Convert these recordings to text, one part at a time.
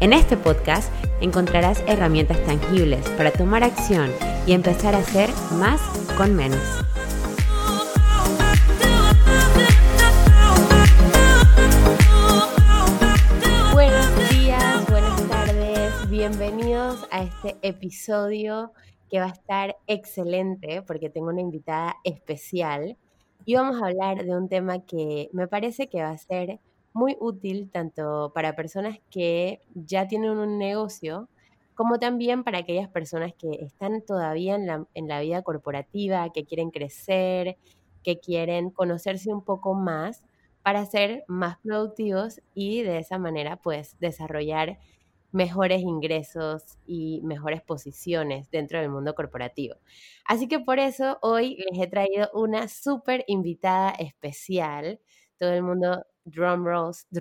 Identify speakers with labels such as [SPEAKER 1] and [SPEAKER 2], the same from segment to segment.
[SPEAKER 1] En este podcast encontrarás herramientas tangibles para tomar acción y empezar a hacer más con menos. Buenos días, buenas tardes, bienvenidos a este episodio que va a estar excelente porque tengo una invitada especial y vamos a hablar de un tema que me parece que va a ser muy útil tanto para personas que ya tienen un negocio, como también para aquellas personas que están todavía en la, en la vida corporativa, que quieren crecer, que quieren conocerse un poco más para ser más productivos y de esa manera pues desarrollar mejores ingresos y mejores posiciones dentro del mundo corporativo. Así que por eso hoy les he traído una súper invitada especial. Todo el mundo drum rolls.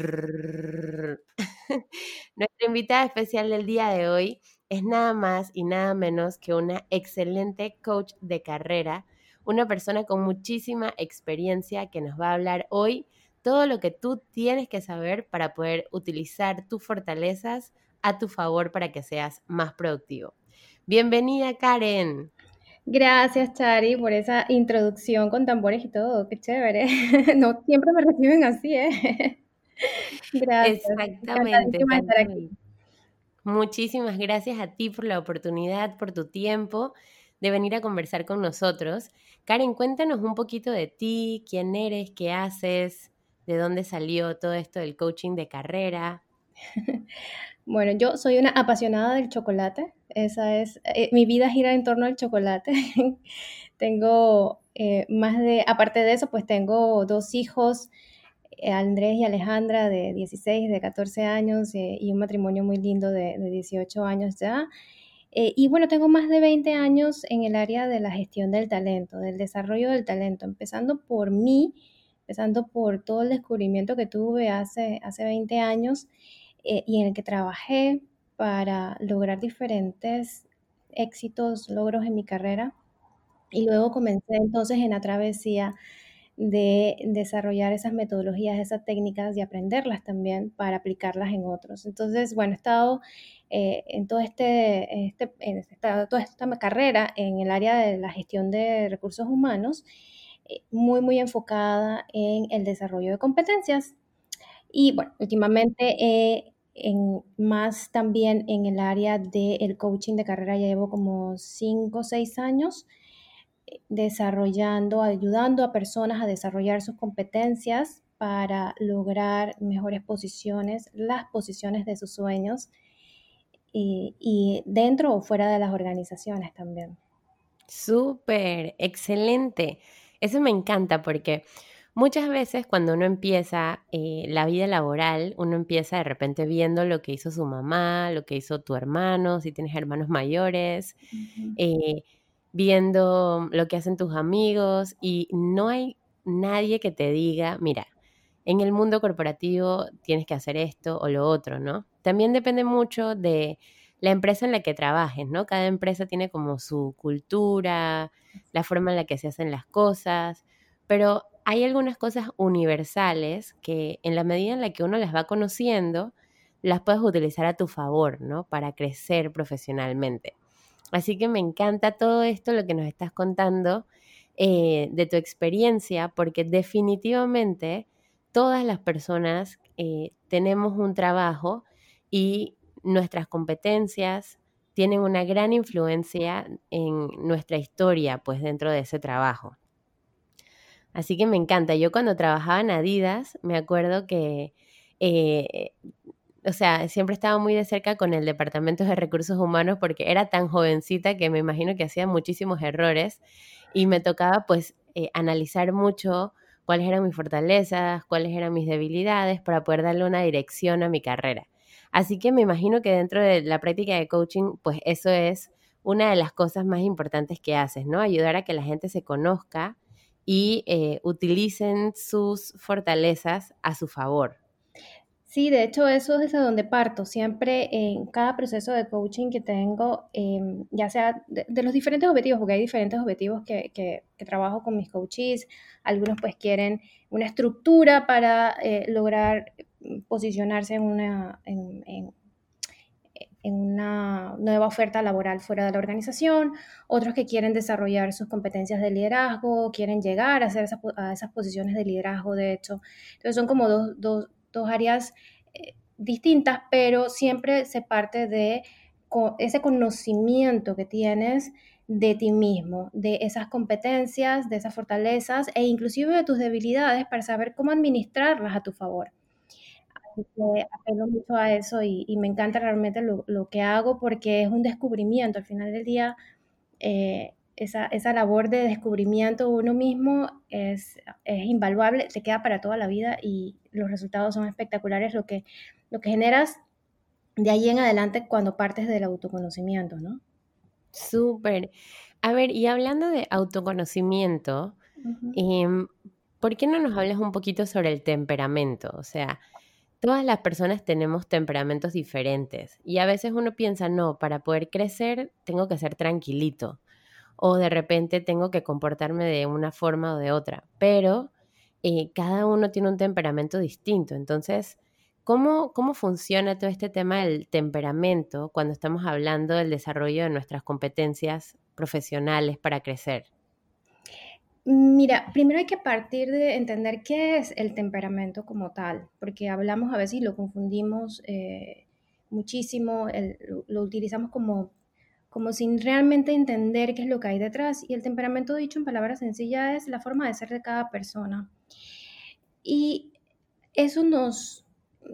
[SPEAKER 1] Nuestra invitada especial del día de hoy es nada más y nada menos que una excelente coach de carrera, una persona con muchísima experiencia que nos va a hablar hoy todo lo que tú tienes que saber para poder utilizar tus fortalezas a tu favor para que seas más productivo. Bienvenida, Karen.
[SPEAKER 2] Gracias, Chari, por esa introducción con tambores y todo. Qué chévere. No siempre me reciben así, ¿eh?
[SPEAKER 1] Gracias. Exactamente. Muchísimas gracias a ti por la oportunidad, por tu tiempo de venir a conversar con nosotros. Karen, cuéntanos un poquito de ti, quién eres, qué haces, de dónde salió todo esto del coaching de carrera.
[SPEAKER 2] Bueno, yo soy una apasionada del chocolate. Esa es, eh, mi vida gira en torno al chocolate. tengo eh, más de, aparte de eso, pues tengo dos hijos, eh, Andrés y Alejandra, de 16, de 14 años, y un matrimonio muy lindo de, de 18 años ya. y bueno, tengo más de 20 años en el área de la gestión del talento, del desarrollo del talento, empezando por mí, empezando por todo el descubrimiento que tuve hace, hace 20 años eh, y en el que trabajé para lograr diferentes éxitos, logros en mi carrera. Y luego comencé entonces en la travesía de desarrollar esas metodologías, esas técnicas y aprenderlas también para aplicarlas en otros. Entonces, bueno, he estado eh, en todo este, este en toda esta carrera en el área de la gestión de recursos humanos, eh, muy, muy enfocada en el desarrollo de competencias. Y bueno, últimamente he en, más también en el área del coaching de carrera, ya llevo como 5 o 6 años eh, desarrollando, ayudando a personas a desarrollar sus competencias para lograr mejores posiciones, las posiciones de sus sueños y, y dentro o fuera de las organizaciones también.
[SPEAKER 1] Súper, excelente. Eso me encanta porque Muchas veces cuando uno empieza eh, la vida laboral, uno empieza de repente viendo lo que hizo su mamá, lo que hizo tu hermano, si tienes hermanos mayores, eh, viendo lo que hacen tus amigos y no hay nadie que te diga, mira, en el mundo corporativo tienes que hacer esto o lo otro, ¿no? También depende mucho de la empresa en la que trabajes, ¿no? Cada empresa tiene como su cultura, la forma en la que se hacen las cosas, pero hay algunas cosas universales que en la medida en la que uno las va conociendo, las puedes utilizar a tu favor, ¿no? Para crecer profesionalmente. Así que me encanta todo esto, lo que nos estás contando eh, de tu experiencia, porque definitivamente todas las personas eh, tenemos un trabajo y nuestras competencias tienen una gran influencia en nuestra historia, pues dentro de ese trabajo. Así que me encanta. Yo cuando trabajaba en Adidas, me acuerdo que, eh, o sea, siempre estaba muy de cerca con el Departamento de Recursos Humanos porque era tan jovencita que me imagino que hacía muchísimos errores y me tocaba pues eh, analizar mucho cuáles eran mis fortalezas, cuáles eran mis debilidades para poder darle una dirección a mi carrera. Así que me imagino que dentro de la práctica de coaching, pues eso es una de las cosas más importantes que haces, ¿no? Ayudar a que la gente se conozca y eh, utilicen sus fortalezas a su favor.
[SPEAKER 2] Sí, de hecho eso es desde donde parto. Siempre en cada proceso de coaching que tengo, em, ya sea de, los diferentes objetivos, porque hay diferentes objetivos que, que, trabajo con mis coaches, algunos pues quieren una estructura para eh, lograr posicionarse en una, una nueva oferta laboral fuera de la organización, otros que quieren desarrollar sus competencias de liderazgo, quieren llegar a, hacer a esas posiciones de liderazgo, de hecho. Entonces son como dos, dos dos áreas eh, distintas, pero siempre se parte de ese conocimiento que tienes de ti mismo, de esas competencias, de esas fortalezas e inclusive de tus debilidades para saber cómo administrarlas a tu favor. Así que apelo mucho a eso y, me encanta realmente lo, que hago porque es un descubrimiento. Al final del día, eh, esa, esa, labor de descubrimiento de uno mismo es, es, invaluable, te queda para toda la vida y los resultados son espectaculares, lo que, lo que generas de ahí en adelante cuando partes del autoconocimiento, ¿no?
[SPEAKER 1] Súper. A ver, y hablando de autoconocimiento, em, ¿por qué no nos hablas un poquito sobre el temperamento? O sea, todas las personas tenemos temperamentos diferentes y a veces uno piensa, no, para poder crecer tengo que ser tranquilito o de repente tengo que comportarme de una forma o de otra, pero eh, cada uno tiene un temperamento distinto. Entonces, ¿cómo, ¿cómo funciona todo este tema del temperamento cuando estamos hablando del desarrollo de nuestras competencias profesionales para crecer?
[SPEAKER 2] Mira, primero hay que partir de entender qué es el temperamento como tal, porque hablamos a veces y lo confundimos eh, muchísimo, lo utilizamos como como sin realmente entender qué es lo que hay detrás. Y el temperamento, dicho en palabras sencillas, es la forma de ser de cada persona. Y eso nos,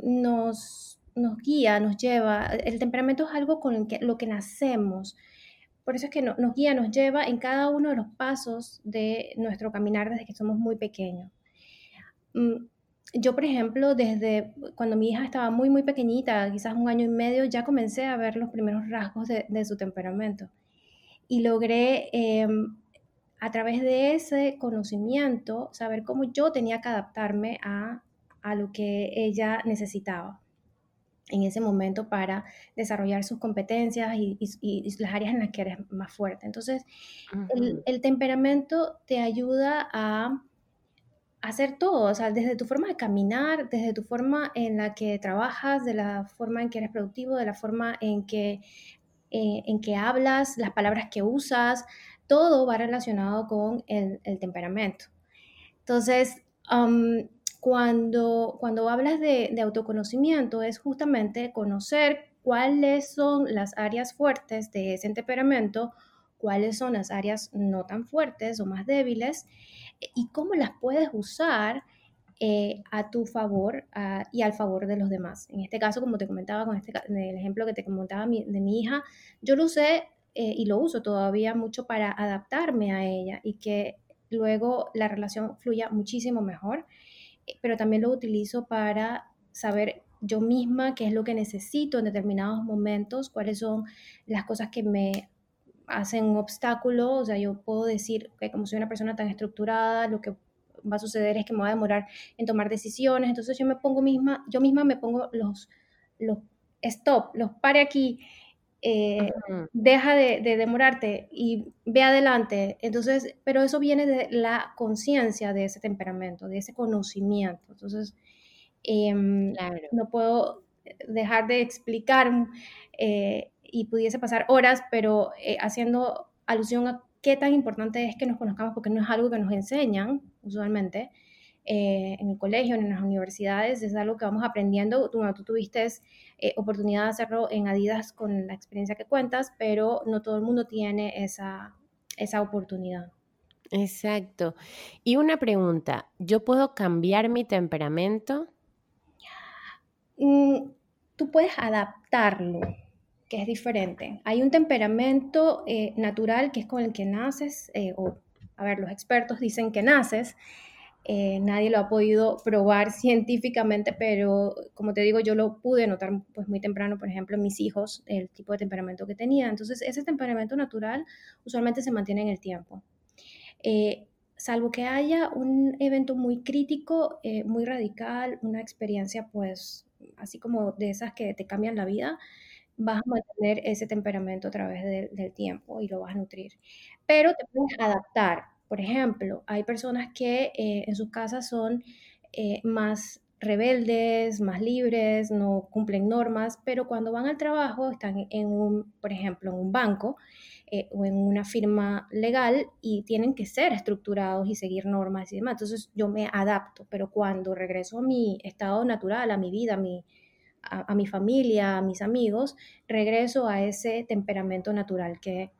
[SPEAKER 2] nos, nos guía, nos lleva. El temperamento es algo con lo que nacemos. Por eso es que nos guía, nos lleva en cada uno de los pasos de nuestro caminar desde que somos muy pequeños. Mm, yo, por ejemplo, desde cuando mi hija estaba muy, muy pequeñita, quizás un año y medio, ya comencé a ver los primeros rasgos de, su temperamento. Y logré, em, a través de ese conocimiento, saber cómo yo tenía que adaptarme a, lo que ella necesitaba en ese momento para desarrollar sus competencias y, las áreas en las que eres más fuerte. Entonces, el temperamento te ayuda a hacer todo, o sea, desde tu forma de caminar, desde tu forma en la que trabajas, de la forma en que eres productivo, de la forma en que, eh, en que hablas, las palabras que usas, todo va relacionado con el, temperamento. Entonces, cuando, cuando hablas de, de autoconocimiento es justamente conocer cuáles son las áreas fuertes de ese temperamento, cuáles son las áreas no tan fuertes o más débiles y cómo las puedes usar eh, a tu favor y al favor de los demás. En este caso, como te comentaba con este, el ejemplo que te comentaba de mi hija, yo lo usé eh, y lo uso todavía mucho para adaptarme a ella y que luego la relación fluya muchísimo mejor, pero también lo utilizo para saber yo misma qué es lo que necesito en determinados momentos, cuáles son las cosas que me hacen un obstáculo, o sea, yo puedo decir que como soy una persona tan estructurada, lo que va a suceder es que me va a demorar en tomar decisiones, entonces yo me pongo misma, yo misma me pongo los, los stop, los pare aquí, eh, deja de, demorarte y ve adelante. Entonces, pero eso viene de la conciencia de ese temperamento, de ese conocimiento. Entonces, em, no puedo dejar de explicar eh, y pudiese pasar horas, pero eh, haciendo alusión a qué tan importante es que nos conozcamos, porque no es algo que nos enseñan usualmente eh, en el colegio, en las universidades, es algo que vamos aprendiendo. Tú, tú tuviste eh, oportunidad de hacerlo en Adidas con la experiencia que cuentas, pero no todo el mundo tiene esa, esa oportunidad.
[SPEAKER 1] Exacto. Y una pregunta, ¿yo puedo cambiar mi temperamento?
[SPEAKER 2] Mm, tú puedes adaptarlo que es diferente. Hay un temperamento eh, natural que es con el que naces, eh, o, a ver, los expertos dicen que naces, Eh, nadie lo ha podido probar científicamente, pero como te digo, yo lo pude notar pues muy temprano, por ejemplo, en mis hijos, el tipo de temperamento que tenía. Entonces, ese temperamento natural usualmente se mantiene en el tiempo. Eh, salvo que haya un evento muy crítico, eh, muy radical, una experiencia pues así como de esas que te cambian la vida, vas a mantener ese temperamento a través del tiempo y lo vas a nutrir. Pero te puedes adaptar. Por ejemplo, hay personas que eh, en sus casas son eh, más rebeldes, más libres, no cumplen normas, pero cuando van al trabajo están en un, por ejemplo, en un banco eh, o en una firma legal y tienen que ser estructurados y seguir normas y demás. Entonces yo me adapto, pero cuando regreso a mi estado natural, a mi vida, a mi, a, mi familia, a mis amigos, regreso a ese temperamento natural que,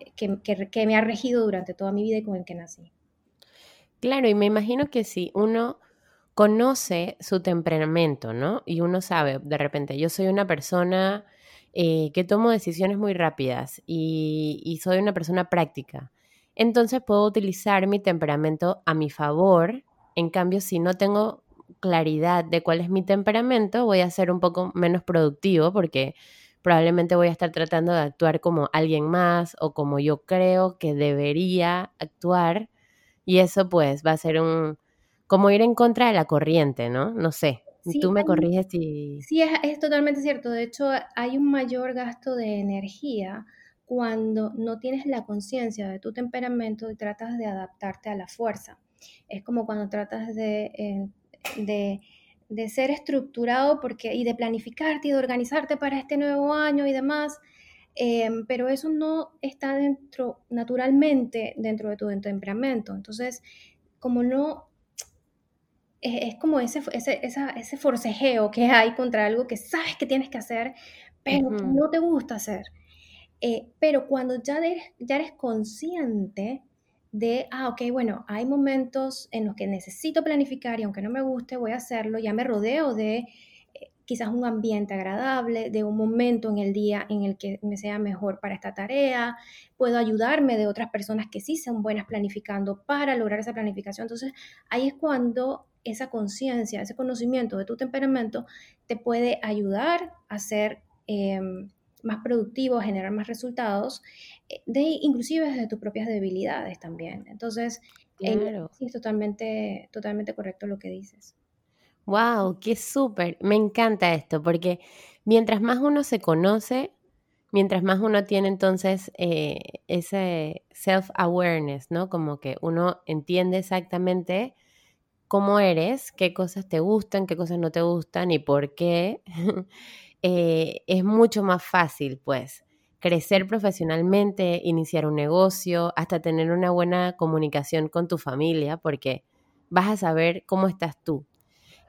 [SPEAKER 2] eh, que, que, me ha regido durante toda mi vida y con el que nací.
[SPEAKER 1] Claro, y me imagino que si uno conoce su temperamento, ¿no? Y uno sabe, de repente, yo soy una persona eh, que tomo decisiones muy rápidas y, y, soy una persona práctica. Entonces puedo utilizar mi temperamento a mi favor. En cambio, si no tengo claridad de cuál es mi temperamento, voy a ser un poco menos productivo porque probablemente voy a estar tratando de actuar como alguien más o como yo creo que debería actuar y eso pues va a ser un como ir en contra de la corriente, ¿no? No sé. Tú me corriges si...
[SPEAKER 2] Sí, es, totalmente cierto. De hecho, hay un mayor gasto de energía cuando no tienes la conciencia de tu temperamento y tratas de adaptarte a la fuerza. Es como cuando tratas de eh, de, ser estructurado porque, y de planificarte y de organizarte para este nuevo año y demás. Em, pero eso no está dentro, naturalmente, dentro de tu temperamento. Entonces, como no, es, como ese, ese, ese, forcejeo que hay contra algo que sabes que tienes que hacer, pero no te gusta hacer. Eh, pero cuando ya ya eres consciente de, ah, ok, bueno, hay momentos en los que necesito planificar y aunque no me guste, voy a hacerlo, ya me rodeo de eh, quizás un ambiente agradable, de un momento en el día en el que me sea mejor para esta tarea, puedo ayudarme de otras personas que sí son buenas planificando para lograr esa planificación. Entonces, ahí es cuando esa conciencia, ese conocimiento de tu temperamento te puede ayudar a ser... Em, más productivo, generar más resultados, eh, de, inclusive desde tus propias debilidades también. Entonces, sí, es totalmente, totalmente correcto lo que dices.
[SPEAKER 1] ¡Wow! ¡Qué súper! Me encanta esto, porque mientras más uno se conoce, mientras más uno tiene entonces eh, ese self-awareness, ¿no? Como que uno entiende exactamente cómo eres, qué cosas te gustan, qué cosas no te gustan y por qué. Eh, es mucho más fácil, pues, crecer profesionalmente, iniciar un negocio, hasta tener una buena comunicación con tu familia, porque vas a saber cómo estás tú.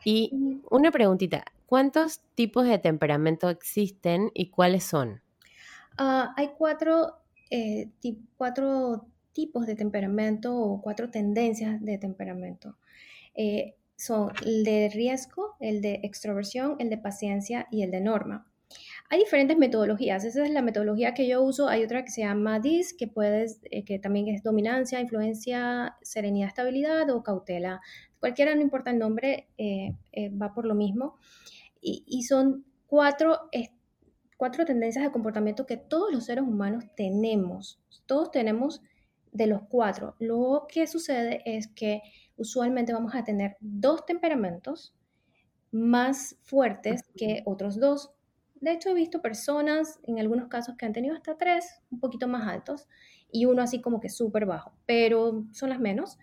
[SPEAKER 1] Y una preguntita, ¿cuántos tipos de temperamento existen y cuáles son?
[SPEAKER 2] Ah, hay cuatro, eh, cuatro tipos de temperamento o cuatro tendencias de temperamento. Eh, son el de riesgo, el de extroversión, el de paciencia y el de norma. Hay diferentes metodologías, esa es la metodología que yo uso, hay otra que se llama DIS, que, puedes, eh, que también es dominancia, influencia, serenidad, estabilidad o cautela. Cualquiera, no importa el nombre, eh, eh, va por lo mismo. Y, son cuatro, cuatro tendencias de comportamiento que todos los seres humanos tenemos. Todos tenemos de los cuatro. Lo que sucede es que usualmente vamos a tener dos temperamentos más fuertes que otros dos. De hecho, he visto personas en algunos casos que han tenido hasta tres, un poquito más altos, y uno así como que súper bajo, pero son las menos.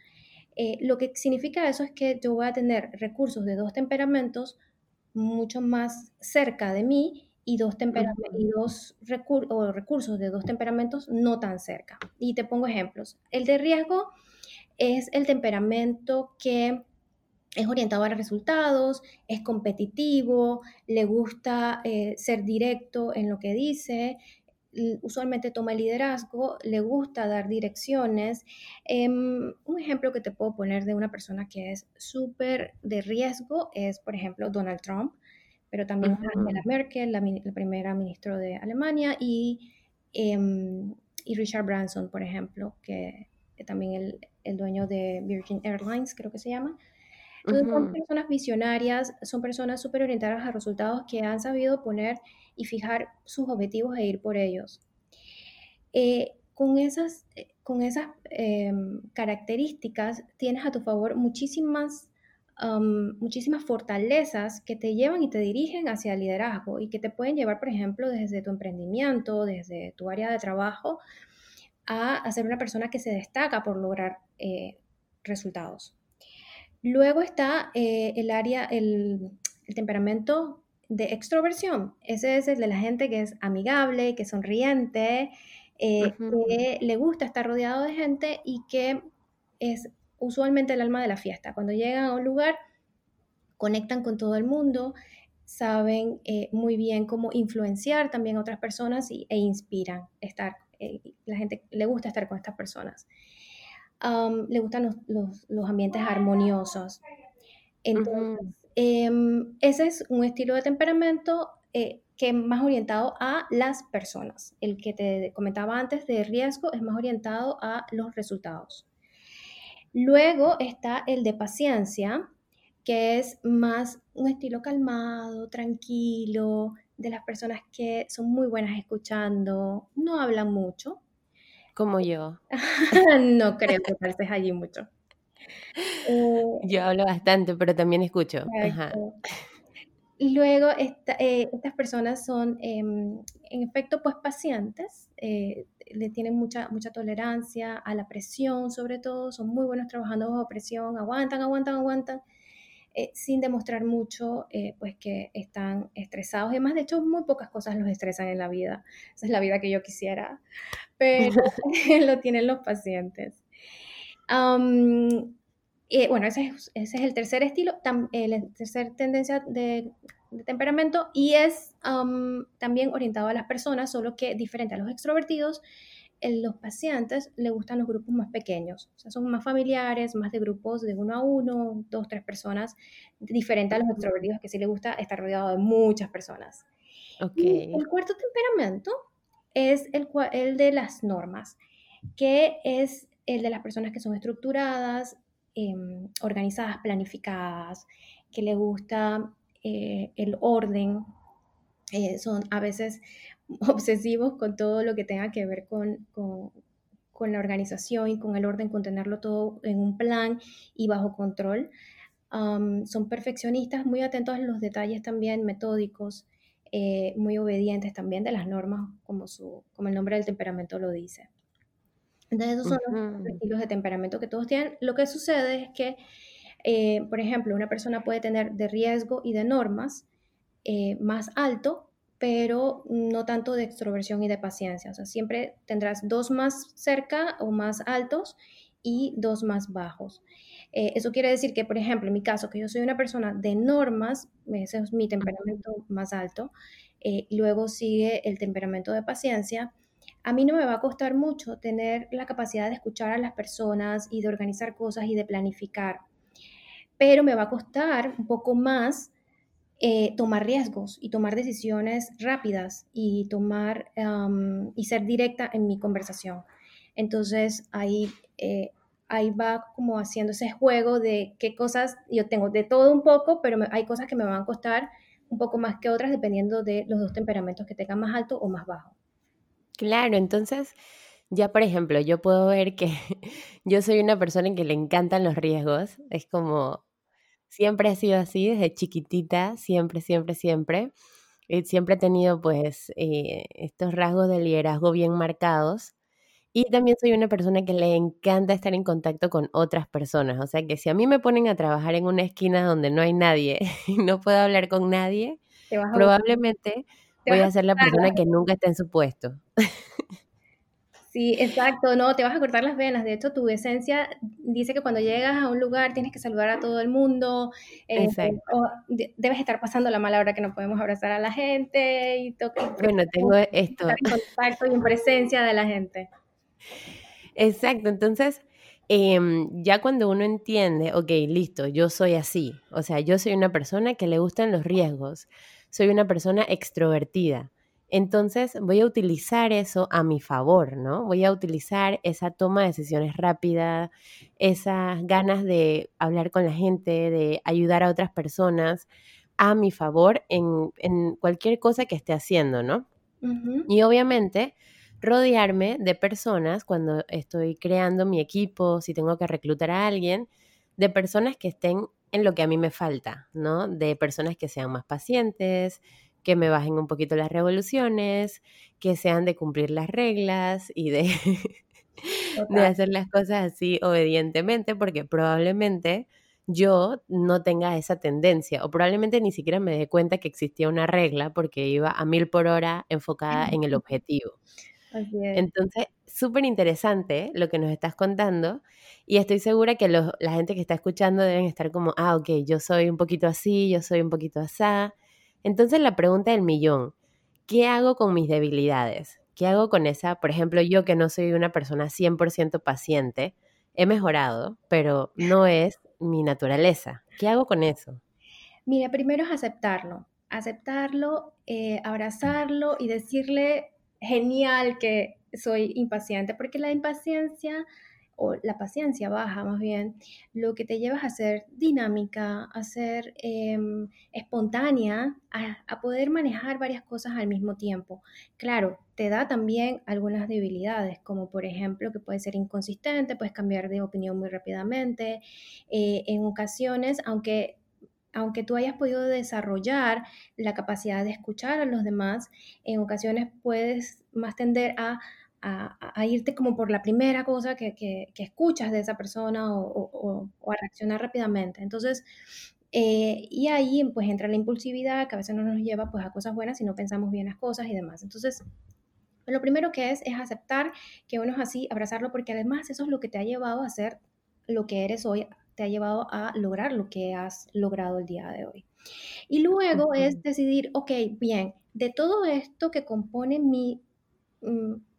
[SPEAKER 2] Eh, lo que significa eso es que yo voy a tener recursos de dos temperamentos mucho más cerca de mí y dos, y dos recursos de dos temperamentos no tan cerca. Y te pongo ejemplos. El de riesgo es el temperamento que es orientado a los resultados, es competitivo, le gusta eh, ser directo en lo que dice, usualmente toma el liderazgo, le gusta dar direcciones. Em, un ejemplo que te puedo poner de una persona que es súper de riesgo es, por ejemplo, Donald Trump, pero también Angela Merkel, la, primera ministra de Alemania, y, em, y Richard Branson, por ejemplo, que también el, dueño de Virgin Airlines, creo que se llama. Entonces, son personas visionarias, son personas súper orientadas a resultados que han sabido poner y fijar sus objetivos e ir por ellos. Eh, con esas, con esas em, características tienes a tu favor muchísimas muchísimas fortalezas que te llevan y te dirigen hacia el liderazgo y que te pueden llevar, por ejemplo, desde tu emprendimiento, desde tu área de trabajo, a, ser una persona que se destaca por lograr eh, resultados. Luego está eh, el área, el, temperamento de extroversión. Ese es el de la gente que es amigable, que es sonriente, eh, que le gusta estar rodeado de gente y que es usualmente el alma de la fiesta. Cuando llegan a un lugar, conectan con todo el mundo, saben eh, muy bien cómo influenciar también a otras personas y, e inspiran estar. Eh, la gente le gusta estar con estas personas. le gustan los, ambientes armoniosos. Entonces, em, ese es un estilo de temperamento eh, que es más orientado a las personas. El que te comentaba antes de riesgo es más orientado a los resultados. Luego está el de paciencia, que es más un estilo calmado, tranquilo, de las personas que son muy buenas escuchando, no hablan mucho.
[SPEAKER 1] Como yo.
[SPEAKER 2] no creo que pareces allí mucho.
[SPEAKER 1] yo hablo bastante, pero también escucho.
[SPEAKER 2] Luego, eh, estas personas son, em, en efecto, pues pacientes, eh, le tienen mucha, mucha tolerancia a la presión, sobre todo, son muy buenos trabajando bajo presión, aguantan, aguantan, aguantan, eh, sin demostrar mucho, pues que están estresados. Además, de hecho, muy pocas cosas los estresan en la vida. Esa es la vida que yo quisiera, pero lo tienen los pacientes. Eh, bueno, ese es, el tercer estilo, eh, la tercera tendencia de, temperamento y es también orientado a las personas, solo que diferente a los extrovertidos, los pacientes le gustan los grupos más pequeños, o sea, son más familiares, más de grupos de uno a uno, dos, tres personas, diferente a los extrovertidos que sí le gusta estar rodeado de muchas personas. Okay. el cuarto temperamento es el, el de las normas, que es el de las personas que son estructuradas, Em, organizadas, planificadas, que le gusta eh, el orden, eh, son a veces obsesivos con todo lo que tenga que ver con, la organización y con el orden, con tenerlo todo en un plan y bajo control. son perfeccionistas, muy atentos a los detalles también, metódicos, eh, muy obedientes también de las normas, como, su, como el nombre del temperamento lo dice. Entonces, esos son los estilos de temperamento que todos tienen. Lo que sucede es que, eh, por ejemplo, una persona puede tener de riesgo y de normas eh, más alto, pero no tanto de extroversión y de paciencia. O sea, siempre tendrás dos más cerca o más altos y dos más bajos. Eh, eso quiere decir que, por ejemplo, en mi caso, que yo soy una persona de normas, ese es mi temperamento más alto, luego sigue el temperamento de paciencia, a mí no me va a costar mucho tener la capacidad de escuchar a las personas y de organizar cosas y de planificar, pero me va a costar un poco más eh, tomar riesgos y tomar decisiones rápidas y tomar y ser directa en mi conversación. Entonces ahí, eh, ahí va como haciendo ese juego de qué cosas yo tengo de todo un poco, pero hay cosas que me van a costar un poco más que otras dependiendo de los dos temperamentos que tengan más alto o más bajo.
[SPEAKER 1] Claro, entonces ya por ejemplo, yo puedo ver que yo soy una persona en que le encantan los riesgos, es como, siempre ha sido así desde chiquitita, siempre, siempre, siempre. Eh, siempre he tenido pues eh, estos rasgos de liderazgo bien marcados. Y también soy una persona que le encanta estar en contacto con otras personas. O sea que si a mí me ponen a trabajar en una esquina donde no hay nadie y no puedo hablar con nadie, probablemente voy a ser la persona que nunca está en su puesto.
[SPEAKER 2] Sí, exacto, no, te vas a cortar las venas. De hecho, tu esencia dice que cuando llegas a un lugar tienes que saludar a todo el mundo. Eh, debes estar pasando la mala hora que no podemos abrazar a la gente y tocar.
[SPEAKER 1] Bueno, tengo esto.
[SPEAKER 2] En contacto y en presencia de la gente.
[SPEAKER 1] Exacto, entonces em, ya cuando uno entiende, ok, listo, yo soy así. O sea, yo soy una persona que le gustan los riesgos soy una persona extrovertida. Entonces voy a utilizar eso a mi favor, ¿no? Voy a utilizar esa toma de decisiones rápida, esas ganas de hablar con la gente, de ayudar a otras personas a mi favor en, cualquier cosa que esté haciendo, ¿no? Y obviamente rodearme de personas cuando estoy creando mi equipo, si tengo que reclutar a alguien, de personas que estén en lo que a mí me falta, ¿no? De personas que sean más pacientes, que me bajen un poquito las revoluciones, que sean de cumplir las reglas y de, de hacer las cosas así obedientemente, porque probablemente yo no tenga esa tendencia o probablemente ni siquiera me dé cuenta que existía una regla porque iba a mil por hora enfocada en el objetivo. Entonces, súper interesante lo que nos estás contando y estoy segura que la gente que está escuchando deben estar como, ah, ok, yo soy un poquito así, yo soy un poquito así. Entonces, la pregunta del millón, ¿qué hago con mis debilidades? ¿Qué hago con esa? Por ejemplo, yo que no soy una persona 100% paciente, he mejorado, pero no es mi naturaleza. ¿Qué hago con eso?
[SPEAKER 2] Mira, primero es aceptarlo, aceptarlo, eh, abrazarlo y decirle genial que soy impaciente, porque la impaciencia o la paciencia baja más bien, lo que te lleva a ser dinámica, a ser em, espontánea, a, poder manejar varias cosas al mismo tiempo. Claro, te da también algunas debilidades, como por ejemplo que puedes ser inconsistente, puedes cambiar de opinión muy rápidamente. Eh, en ocasiones, aunque aunque tú hayas podido desarrollar la capacidad de escuchar a los demás, en ocasiones puedes más tender a, irte como por la primera cosa que, escuchas de esa persona o, a reaccionar rápidamente. Entonces, eh, y ahí pues entra la impulsividad que a veces no nos lleva pues a cosas buenas si no pensamos bien las cosas y demás. Entonces, lo primero que es es aceptar que uno es así, abrazarlo, porque además eso es lo que te ha llevado a ser lo que eres hoy te ha llevado a lograr lo que has logrado el día de hoy. Y luego es decidir, ok, bien, de todo esto que compone mi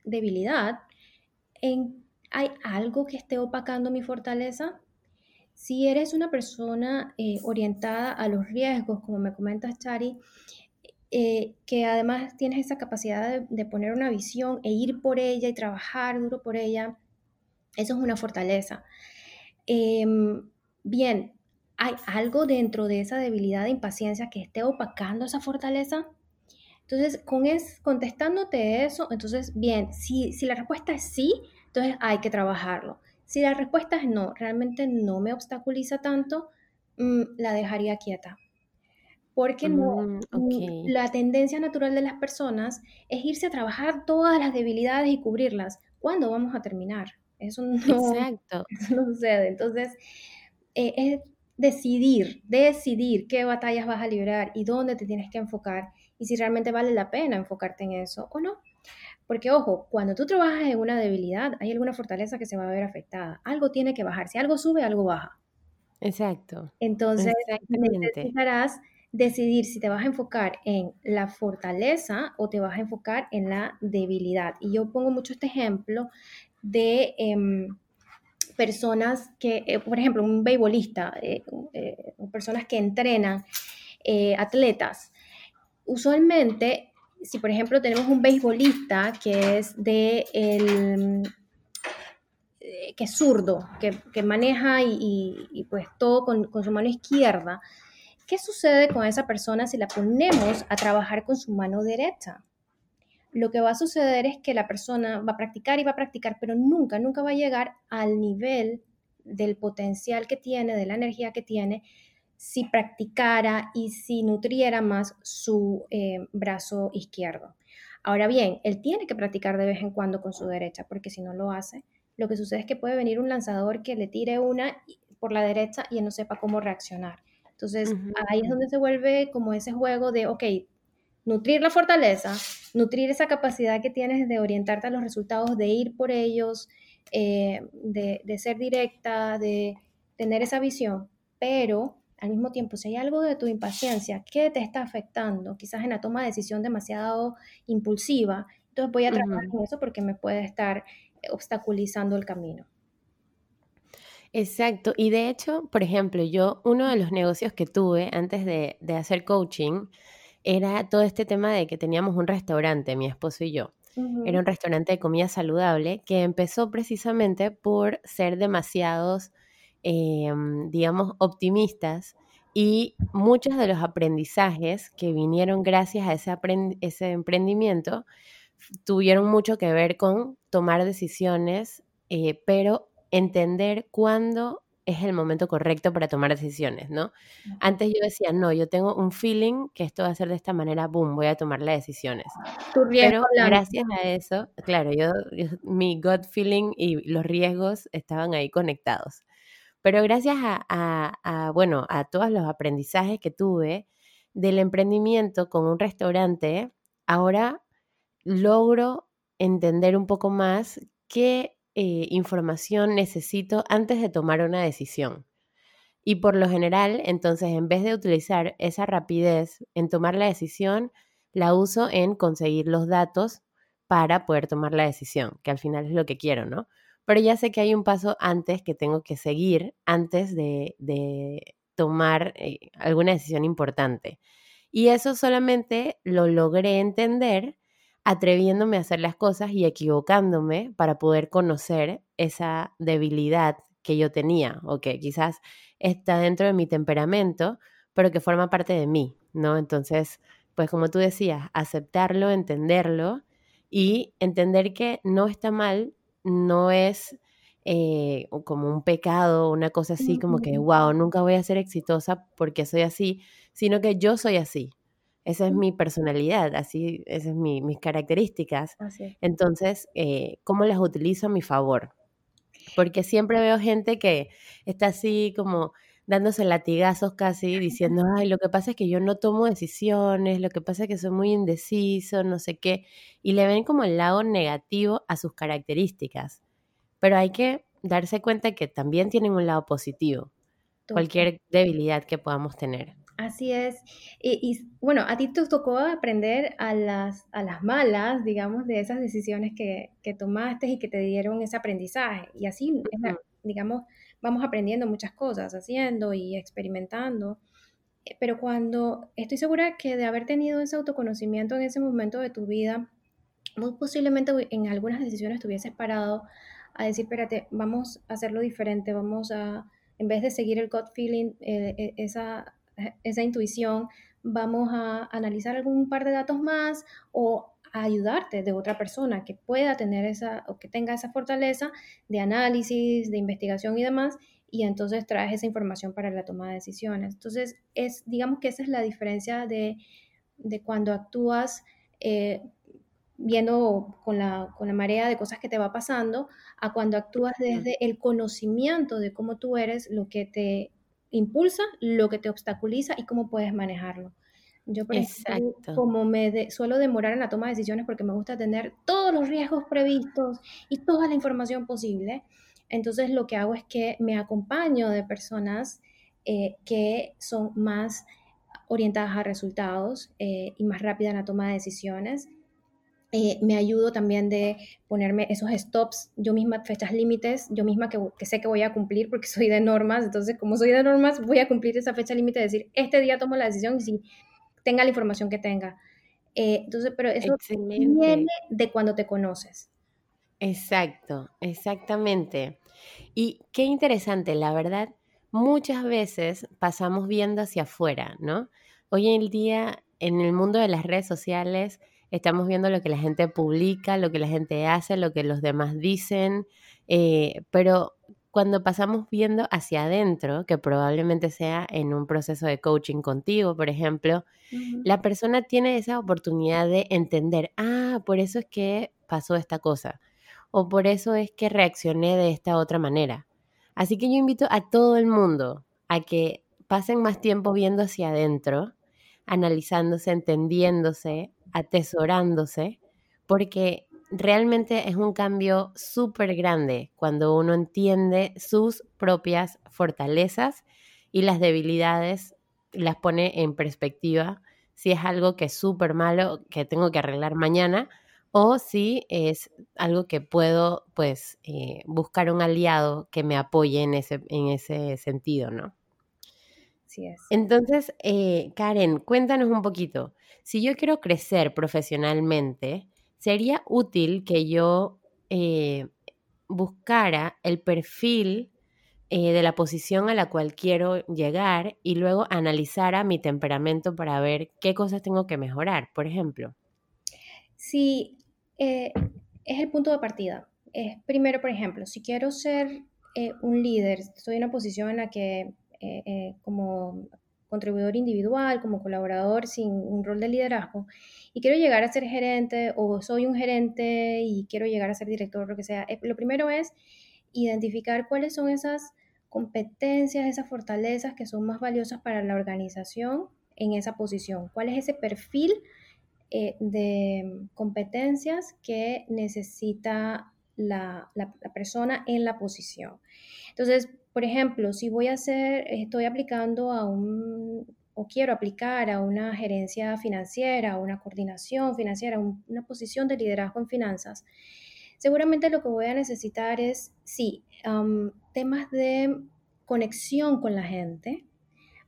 [SPEAKER 2] debilidad, ¿hay algo que esté opacando mi fortaleza? Si eres una persona eh, orientada a los riesgos, como me comentas, Chari, eh, que además tienes esa capacidad de, poner una visión e ir por ella y trabajar duro por ella, eso es una fortaleza. Em, bien, ¿hay algo dentro de esa debilidad de impaciencia que esté opacando esa fortaleza? Entonces, con es, contestándote eso, entonces, bien, si, si la respuesta es sí, entonces hay que trabajarlo. Si la respuesta es no, realmente no me obstaculiza tanto, mm, la dejaría quieta. Porque no, mm, mm, la tendencia natural de las personas es irse a trabajar todas las debilidades y cubrirlas. ¿Cuándo vamos a terminar? Eso no, Exacto. no sucede. Entonces, eh, es decidir, decidir qué batallas vas a librar y dónde te tienes que enfocar y si realmente vale la pena enfocarte en eso o no. Porque ojo, cuando tú trabajas en una debilidad, hay alguna fortaleza que se va a ver afectada. Algo tiene que bajar. Si algo sube, algo baja.
[SPEAKER 1] Exacto.
[SPEAKER 2] Entonces, necesitarás decidir si te vas a enfocar en la fortaleza o te vas a enfocar en la debilidad. Y yo pongo mucho este ejemplo de em, personas que, eh, por ejemplo, un beisbolista, eh, eh, personas que entrenan, atletas. Usualmente, si por ejemplo tenemos un beisbolista que es de el, que es zurdo, que, maneja y, pues todo con, con su mano izquierda, ¿qué sucede con esa persona si la ponemos a trabajar con su mano derecha? lo que va a suceder es que la persona va a practicar y va a practicar, pero nunca, nunca va a llegar al nivel del potencial que tiene, de la energía que tiene, si practicara y si nutriera más su eh, brazo izquierdo. Ahora bien, él tiene que practicar de vez en cuando con su derecha, porque si no lo hace, lo que sucede es que puede venir un lanzador que le tire una por la derecha y él no sepa cómo reaccionar. Entonces, ahí es donde se vuelve como ese juego de, ok, nutrir la fortaleza, nutrir esa capacidad que tienes de orientarte a los resultados, de ir por ellos, eh, de, ser directa, de tener esa visión, pero al mismo tiempo, si hay algo de tu impaciencia que te está afectando, quizás en la toma de decisión demasiado impulsiva, entonces voy a trabajar con eso porque me puede estar obstaculizando el camino.
[SPEAKER 1] Exacto, y de hecho, por ejemplo, yo, uno de los negocios que tuve antes de, de hacer coaching, era todo este tema de que teníamos un restaurante, mi esposo y yo. Era un restaurante de comida saludable que empezó precisamente por ser demasiados, em, digamos, optimistas y muchos de los aprendizajes que vinieron gracias a ese, ese emprendimiento tuvieron mucho que ver con tomar decisiones, eh, pero entender cuándo es el momento correcto para tomar decisiones, ¿no? Antes yo decía, no, yo tengo un feeling que esto va a ser de esta manera, boom, voy a tomar las decisiones. Pero gracias a eso, claro, yo, mi gut feeling y los riesgos estaban ahí conectados. Pero gracias a, bueno, a todos los aprendizajes que tuve del emprendimiento con un restaurante, ahora logro entender un poco más qué eh, información necesito antes de tomar una decisión. Y por lo general, entonces, en vez de utilizar esa rapidez en tomar la decisión, la uso en conseguir los datos para poder tomar la decisión, que al final es lo que quiero, ¿no? Pero ya sé que hay un paso antes que tengo que seguir antes de, tomar eh, alguna decisión importante. Y eso solamente lo logré entender atreviéndome a hacer las cosas y equivocándome para poder conocer esa debilidad que yo tenía o que quizás está dentro de mi temperamento, pero que forma parte de mí, ¿no? Entonces, pues como tú decías, aceptarlo, entenderlo y entender que no está mal, no es eh, como un pecado, una cosa así como que, wow, nunca voy a ser exitosa porque soy así, sino que yo soy así, esa es mi personalidad, así, esas son mis características. Entonces, eh, ¿cómo las utilizo a mi favor? Porque siempre veo gente que está así como dándose latigazos casi, diciendo, ay, lo que pasa es que yo no tomo decisiones, lo que pasa es que soy muy indeciso, no sé qué, y le ven como el lado negativo a sus características. Pero hay que darse cuenta que también tienen un lado positivo, cualquier debilidad que podamos tener.
[SPEAKER 2] Así es. Y, bueno, a ti te tocó aprender a las, a las malas, digamos, de esas decisiones que, tomaste y que te dieron ese aprendizaje. Y así, digamos, vamos aprendiendo muchas cosas, haciendo y experimentando. Eh, pero cuando estoy segura que de haber tenido ese autoconocimiento en ese momento de tu vida, muy posiblemente en algunas decisiones te hubieses parado a decir, espérate, vamos a hacerlo diferente, vamos a, en vez de seguir el gut feeling, eh, eh, esa esa intuición, vamos a analizar algún par de datos más o a ayudarte de otra persona que pueda tener esa o que tenga esa fortaleza de análisis, de investigación y demás, y entonces traes esa información para la toma de decisiones. Entonces, es, digamos que esa es la diferencia de, cuando actúas eh, viendo con la, con la marea de cosas que te va pasando, a cuando actúas desde el conocimiento de cómo tú eres, lo que te impulsa, lo que te obstaculiza y cómo puedes manejarlo. Yo, por ejemplo, como me suelo demorar en la toma de decisiones porque me gusta tener todos los riesgos previstos y toda la información posible, entonces lo que hago es que me acompaño de personas eh, que son más orientadas a resultados eh, y más rápidas en la toma de decisiones. Eh, me ayudo también de ponerme esos stops, yo misma, fechas límites, yo misma que, sé que voy a cumplir porque soy de normas, entonces como soy de normas voy a cumplir esa fecha límite de decir, este día tomo la decisión y si tenga la información que tenga. Eh, entonces, pero eso viene de cuando te conoces.
[SPEAKER 1] Exacto, exactamente. Y qué interesante, la verdad, muchas veces pasamos viendo hacia afuera, ¿no? Hoy en día, en el mundo de las redes sociales, estamos viendo lo que la gente publica, lo que la gente hace, lo que los demás dicen, eh, pero cuando pasamos viendo hacia adentro, que probablemente sea en un proceso de coaching contigo, por ejemplo, la persona tiene esa oportunidad de entender, ah, por eso es que pasó esta cosa, o por eso es que reaccioné de esta otra manera. Así que yo invito a todo el mundo a que pasen más tiempo viendo hacia adentro, analizándose, entendiéndose, atesorándose, porque realmente es un cambio súper grande cuando uno entiende sus propias fortalezas y las debilidades las pone en perspectiva si es algo que es súper malo que tengo que arreglar mañana o si es algo que puedo pues eh, buscar un aliado que me apoye en ese, en ese sentido, ¿no?
[SPEAKER 2] Así es.
[SPEAKER 1] Entonces, eh, Karen, cuéntanos un poquito. Si yo quiero crecer profesionalmente, sería útil que yo eh, buscara el perfil eh, de la posición a la cual quiero llegar y luego analizara mi temperamento para ver qué cosas tengo que mejorar, por ejemplo.
[SPEAKER 2] Sí, es el punto de partida. Es primero, por ejemplo, si quiero ser un líder, estoy en una posición en la que como contribuidor individual, como colaborador sin un rol de liderazgo, y quiero llegar a ser gerente o soy un gerente y quiero llegar a ser director, lo que sea, eh, lo primero es identificar cuáles son esas competencias, esas fortalezas que son más valiosas para la organización en esa posición. ¿Cuál es ese perfil eh, de competencias que necesita la, la, persona en la posición? Entonces, por ejemplo, si voy a hacer, estoy aplicando a un, o quiero aplicar a una gerencia financiera, una coordinación financiera, una posición de liderazgo en finanzas, seguramente lo que voy a necesitar es, sí, temas de conexión con la gente,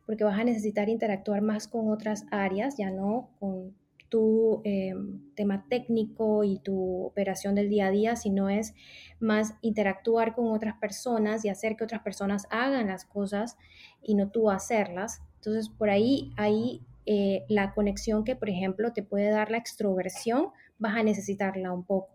[SPEAKER 2] porque vas a necesitar interactuar más con otras áreas, ya no con tu em, tema técnico y tu operación del día a día, sino es más interactuar con otras personas y hacer que otras personas hagan las cosas y no tú hacerlas. Entonces, por ahí, ahí eh, la conexión que, por ejemplo, te puede dar la extroversión, vas a necesitarla un poco.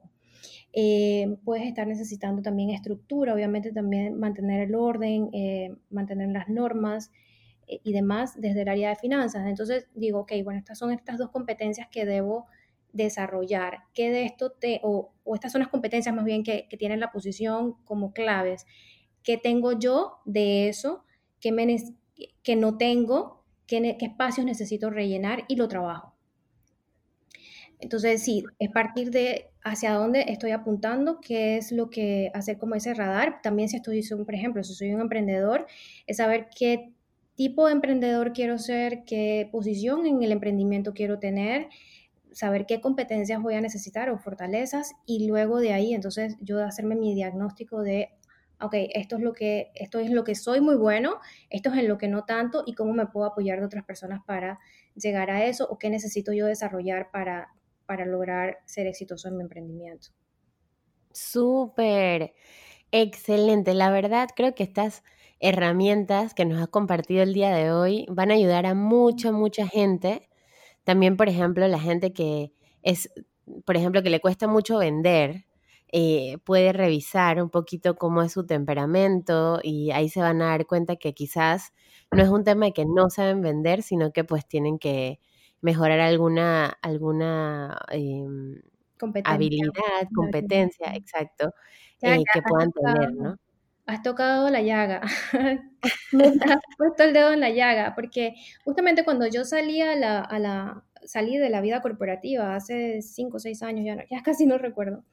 [SPEAKER 2] Eh, puedes estar necesitando también estructura, obviamente también mantener el orden, eh, mantener las normas, eh, y demás desde el área de finanzas. Entonces digo, ok, bueno, estas son estas dos competencias que debo desarrollar. ¿Qué de esto te, o, estas son las competencias más bien que, tienen la posición como claves? ¿Qué tengo yo de eso? ¿Qué, me, que no tengo? ¿Qué, ¿Qué espacios necesito rellenar? Y lo trabajo. Entonces, sí, es partir de hacia dónde estoy apuntando, qué es lo que hacer como ese radar. También si estoy, por ejemplo, si soy un emprendedor, es saber qué tipo de emprendedor quiero ser, qué posición en el emprendimiento quiero tener, saber qué competencias voy a necesitar o fortalezas y luego de ahí entonces yo hacerme mi diagnóstico de ok, esto es lo que esto es lo que soy muy bueno, esto es en lo que no tanto y cómo me puedo apoyar de otras personas para llegar a eso o qué necesito yo desarrollar para para lograr ser exitoso en mi emprendimiento.
[SPEAKER 1] Súper, excelente. La verdad creo que estás herramientas que nos has compartido el día de hoy van a ayudar a mucha, mucha gente. También, por ejemplo, la gente que es, por ejemplo, que le cuesta mucho vender, eh, puede revisar un poquito cómo es su temperamento y ahí se van a dar cuenta que quizás no es un tema de que no saben vender, sino que pues tienen que mejorar alguna, alguna em, habilidad, competencia, exacto, eh, que puedan tener, ¿no?
[SPEAKER 2] Has tocado la llaga, has puesto el dedo en la llaga, porque justamente cuando yo salí a la, a la salí de la vida corporativa hace cinco o seis años, ya, ya casi no recuerdo,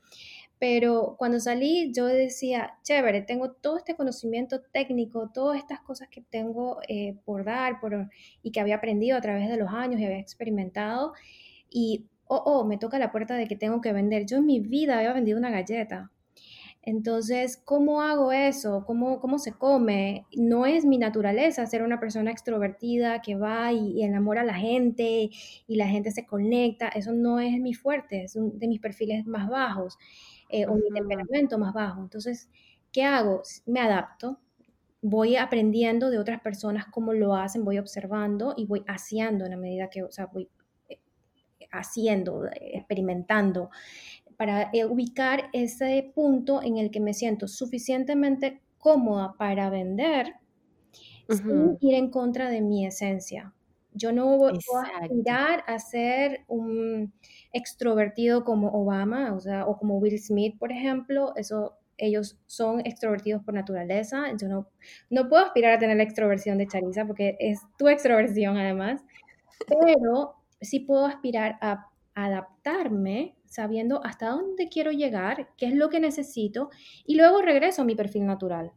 [SPEAKER 2] pero cuando salí yo decía, chévere, tengo todo este conocimiento técnico, todas estas cosas que tengo eh, por dar por, y que había aprendido a través de los años y había experimentado, y, oh, oh, me toca la puerta de que tengo que vender. Yo en mi vida había vendido una galleta, entonces, ¿cómo hago eso? ¿Cómo, ¿Cómo se come? No es mi naturaleza ser una persona extrovertida que va y, enamora a la gente y la gente se conecta. Eso no es mi fuerte, es de mis perfiles más bajos eh, o mi temperamento más bajo. Entonces, ¿qué hago? Me adapto, voy aprendiendo de otras personas cómo lo hacen, voy observando y voy haciendo en la medida que, o sea, voy eh, haciendo, experimentando para eh, ubicar ese punto en el que me siento suficientemente cómoda para vender sin ir en contra de mi esencia. Yo no voy a aspirar a ser un extrovertido como Obama, o sea, o como Will Smith, por ejemplo. Eso, ellos son extrovertidos por naturaleza. Yo no, no puedo aspirar a tener la extroversión de Charisa porque es tu extroversión además. Pero sí puedo aspirar a adaptarme sabiendo hasta dónde quiero llegar, qué es lo que necesito y luego regreso a mi perfil natural.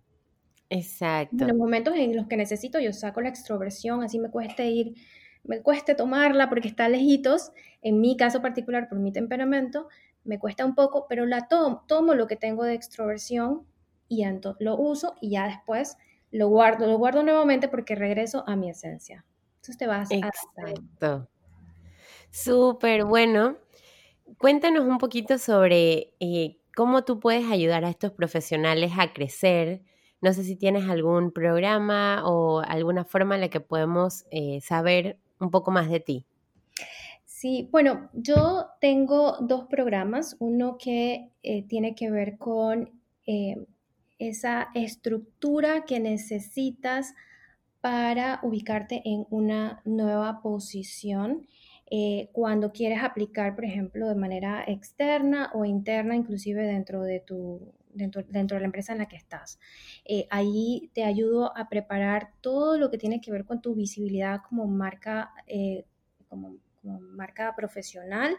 [SPEAKER 1] Exacto.
[SPEAKER 2] En los momentos en los que necesito, yo saco la extroversión, así me cueste ir, me cueste tomarla porque está lejitos, en mi caso particular por mi temperamento, me cuesta un poco, pero la tomo, tomo lo que tengo de extroversión y lo uso y ya después lo guardo, lo guardo nuevamente porque regreso a mi esencia. Entonces te vas
[SPEAKER 1] Exacto. Súper bueno. Cuéntanos un poquito sobre eh, cómo tú puedes ayudar a estos profesionales a crecer. No sé si tienes algún programa o alguna forma en la que podemos eh, saber un poco más de ti.
[SPEAKER 2] Sí, bueno, yo tengo dos programas, uno que eh, tiene que ver con esa estructura que necesitas para ubicarte en una nueva posición eh, cuando quieres aplicar, por ejemplo, de manera externa o interna, inclusive dentro de tu dentro, de la empresa en la que estás. Eh, ahí te ayudo a preparar todo lo que tiene que ver con tu visibilidad como marca, eh, como marca profesional.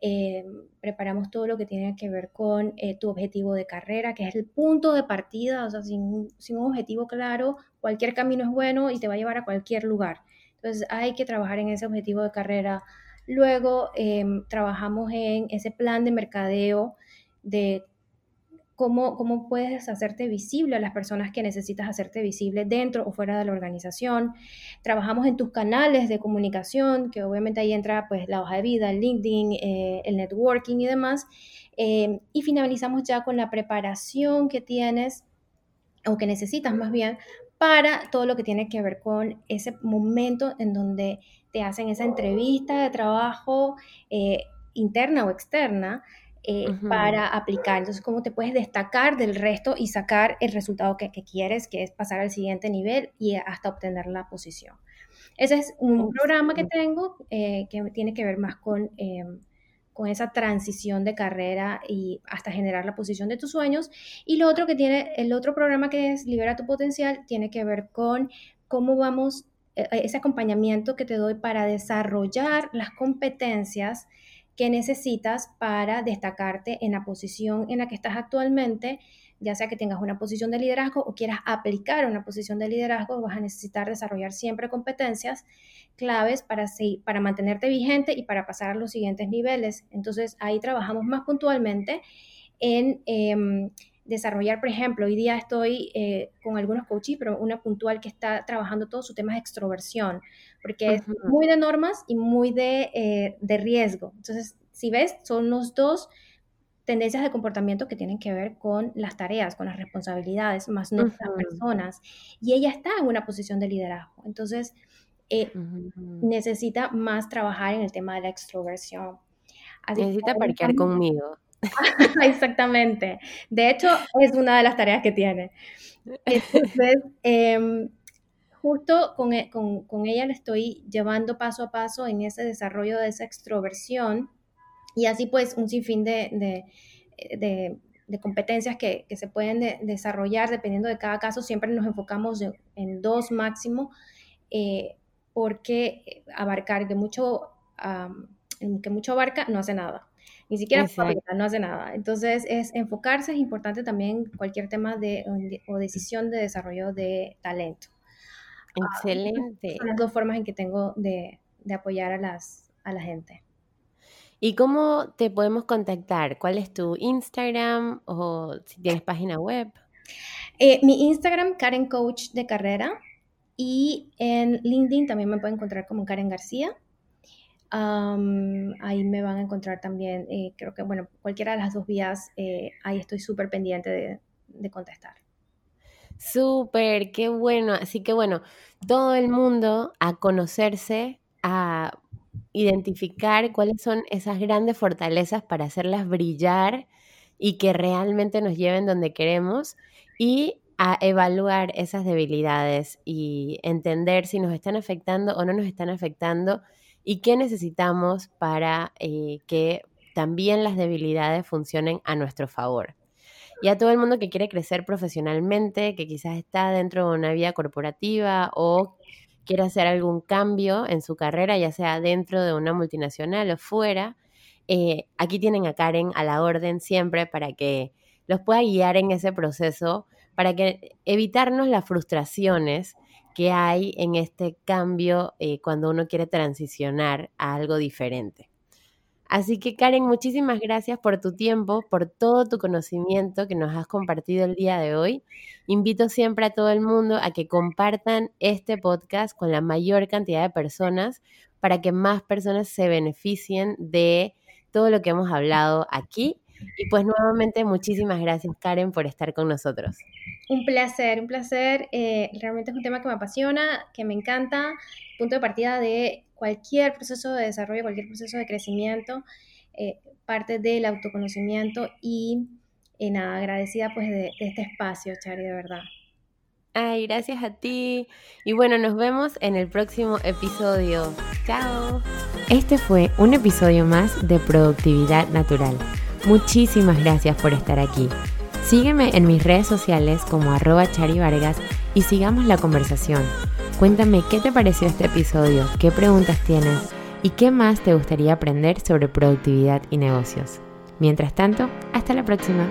[SPEAKER 2] Eh, preparamos todo lo que tiene que ver con eh, tu objetivo de carrera, que es el punto de partida, o sea, sin, sin, un objetivo claro, cualquier camino es bueno y te va a llevar a cualquier lugar. Entonces hay que trabajar en ese objetivo de carrera. Luego em, trabajamos en ese plan de mercadeo de cómo, puedes hacerte visible a las personas que necesitas hacerte visible dentro o fuera de la organización. Trabajamos en tus canales de comunicación, que obviamente ahí entra pues la hoja de vida, el LinkedIn, eh, el networking y demás. Eh, y finalizamos ya con la preparación que tienes o que necesitas más bien para todo lo que tiene que ver con ese momento en donde te hacen esa entrevista de trabajo eh, interna o externa eh, para aplicar. Entonces, ¿cómo te puedes destacar del resto y sacar el resultado que, quieres, que es pasar al siguiente nivel y hasta obtener la posición? Ese es un programa que tengo eh, que tiene que ver más con, eh, con esa transición de carrera y hasta generar la posición de tus sueños. Y lo otro que tiene, el otro programa que es Libera tu Potencial, tiene que ver con cómo vamos, ese acompañamiento que te doy para desarrollar las competencias que necesitas para destacarte en la posición en la que estás actualmente, ya sea que tengas una posición de liderazgo o quieras aplicar una posición de liderazgo, vas a necesitar desarrollar siempre competencias claves para, para mantenerte vigente y para pasar a los siguientes niveles. Entonces ahí trabajamos más puntualmente en em, desarrollar, por ejemplo, hoy día estoy eh, con algunos coaches, pero una puntual que está trabajando todos sus temas de extroversión, porque es muy de normas y muy de, eh, de, riesgo. Entonces, si ves, son los dos tendencias de comportamiento que tienen que ver con las tareas, con las responsabilidades, más no las personas. Y ella está en una posición de liderazgo. Entonces, eh, necesita más trabajar en el tema de la extroversión.
[SPEAKER 1] necesita parquear conmigo.
[SPEAKER 2] Exactamente. De hecho, es una de las tareas que tiene. Entonces, eh, justo e, con, ella le estoy llevando paso a paso en ese desarrollo de esa extroversión y así pues un sinfín de, competencias que, se pueden desarrollar dependiendo de cada caso. Siempre nos enfocamos en dos máximo eh, porque abarcar que mucho, que mucho abarca no hace nada. Ni siquiera no hace nada. Entonces, es enfocarse, es importante también cualquier tema de, o decisión de desarrollo de talento.
[SPEAKER 1] Ah, Excelente.
[SPEAKER 2] son las dos formas en que tengo de, apoyar a, las, a la gente.
[SPEAKER 1] ¿Y cómo te podemos contactar? ¿Cuál es tu Instagram o si tienes página web?
[SPEAKER 2] Eh, mi Instagram, Karen Coach de Carrera. Y en LinkedIn también me pueden encontrar como Karen García. ahí me van a encontrar también, eh, creo que, bueno, cualquiera de las dos vías, eh, ahí estoy súper pendiente de contestar.
[SPEAKER 1] Súper, qué bueno. Así que bueno, todo el mundo a conocerse, a identificar cuáles son esas grandes fortalezas para hacerlas brillar y que realmente nos lleven donde queremos y a evaluar esas debilidades y entender si nos están afectando o no nos están afectando y qué necesitamos para eh, que también las debilidades funcionen a nuestro favor. Y a todo el mundo que quiere crecer profesionalmente, que quizás está dentro de una vida corporativa o quiere hacer algún cambio en su carrera, ya sea dentro de una multinacional o fuera. Eh, aquí tienen a Karen a la orden siempre para que los pueda guiar en ese proceso, para que evitarnos las frustraciones que hay en este cambio eh, cuando uno quiere transicionar a algo diferente. Así que Karen, muchísimas gracias por tu tiempo, por todo tu conocimiento que nos has compartido el día de hoy. Invito siempre a todo el mundo a que compartan este podcast con la mayor cantidad de personas para que más personas se beneficien de todo lo que hemos hablado aquí. Y pues nuevamente muchísimas gracias Karen por estar con nosotros.
[SPEAKER 2] Un placer, un placer. Eh, realmente es un tema que me apasiona, que me encanta. Punto de partida de cualquier proceso de desarrollo, cualquier proceso de crecimiento, eh, parte del autoconocimiento y eh, nada, agradecida pues de, de este espacio, Chari, de verdad.
[SPEAKER 1] Ay, gracias a ti. Y bueno, nos vemos en el próximo episodio. Chao. Este fue un episodio más de Productividad Natural. Muchísimas gracias por estar aquí. Sígueme en mis redes sociales como arroba Chari Vargas y sigamos la conversación. Cuéntame qué te pareció este episodio, qué preguntas tienes y qué más te gustaría aprender sobre productividad y negocios. Mientras tanto, hasta la próxima.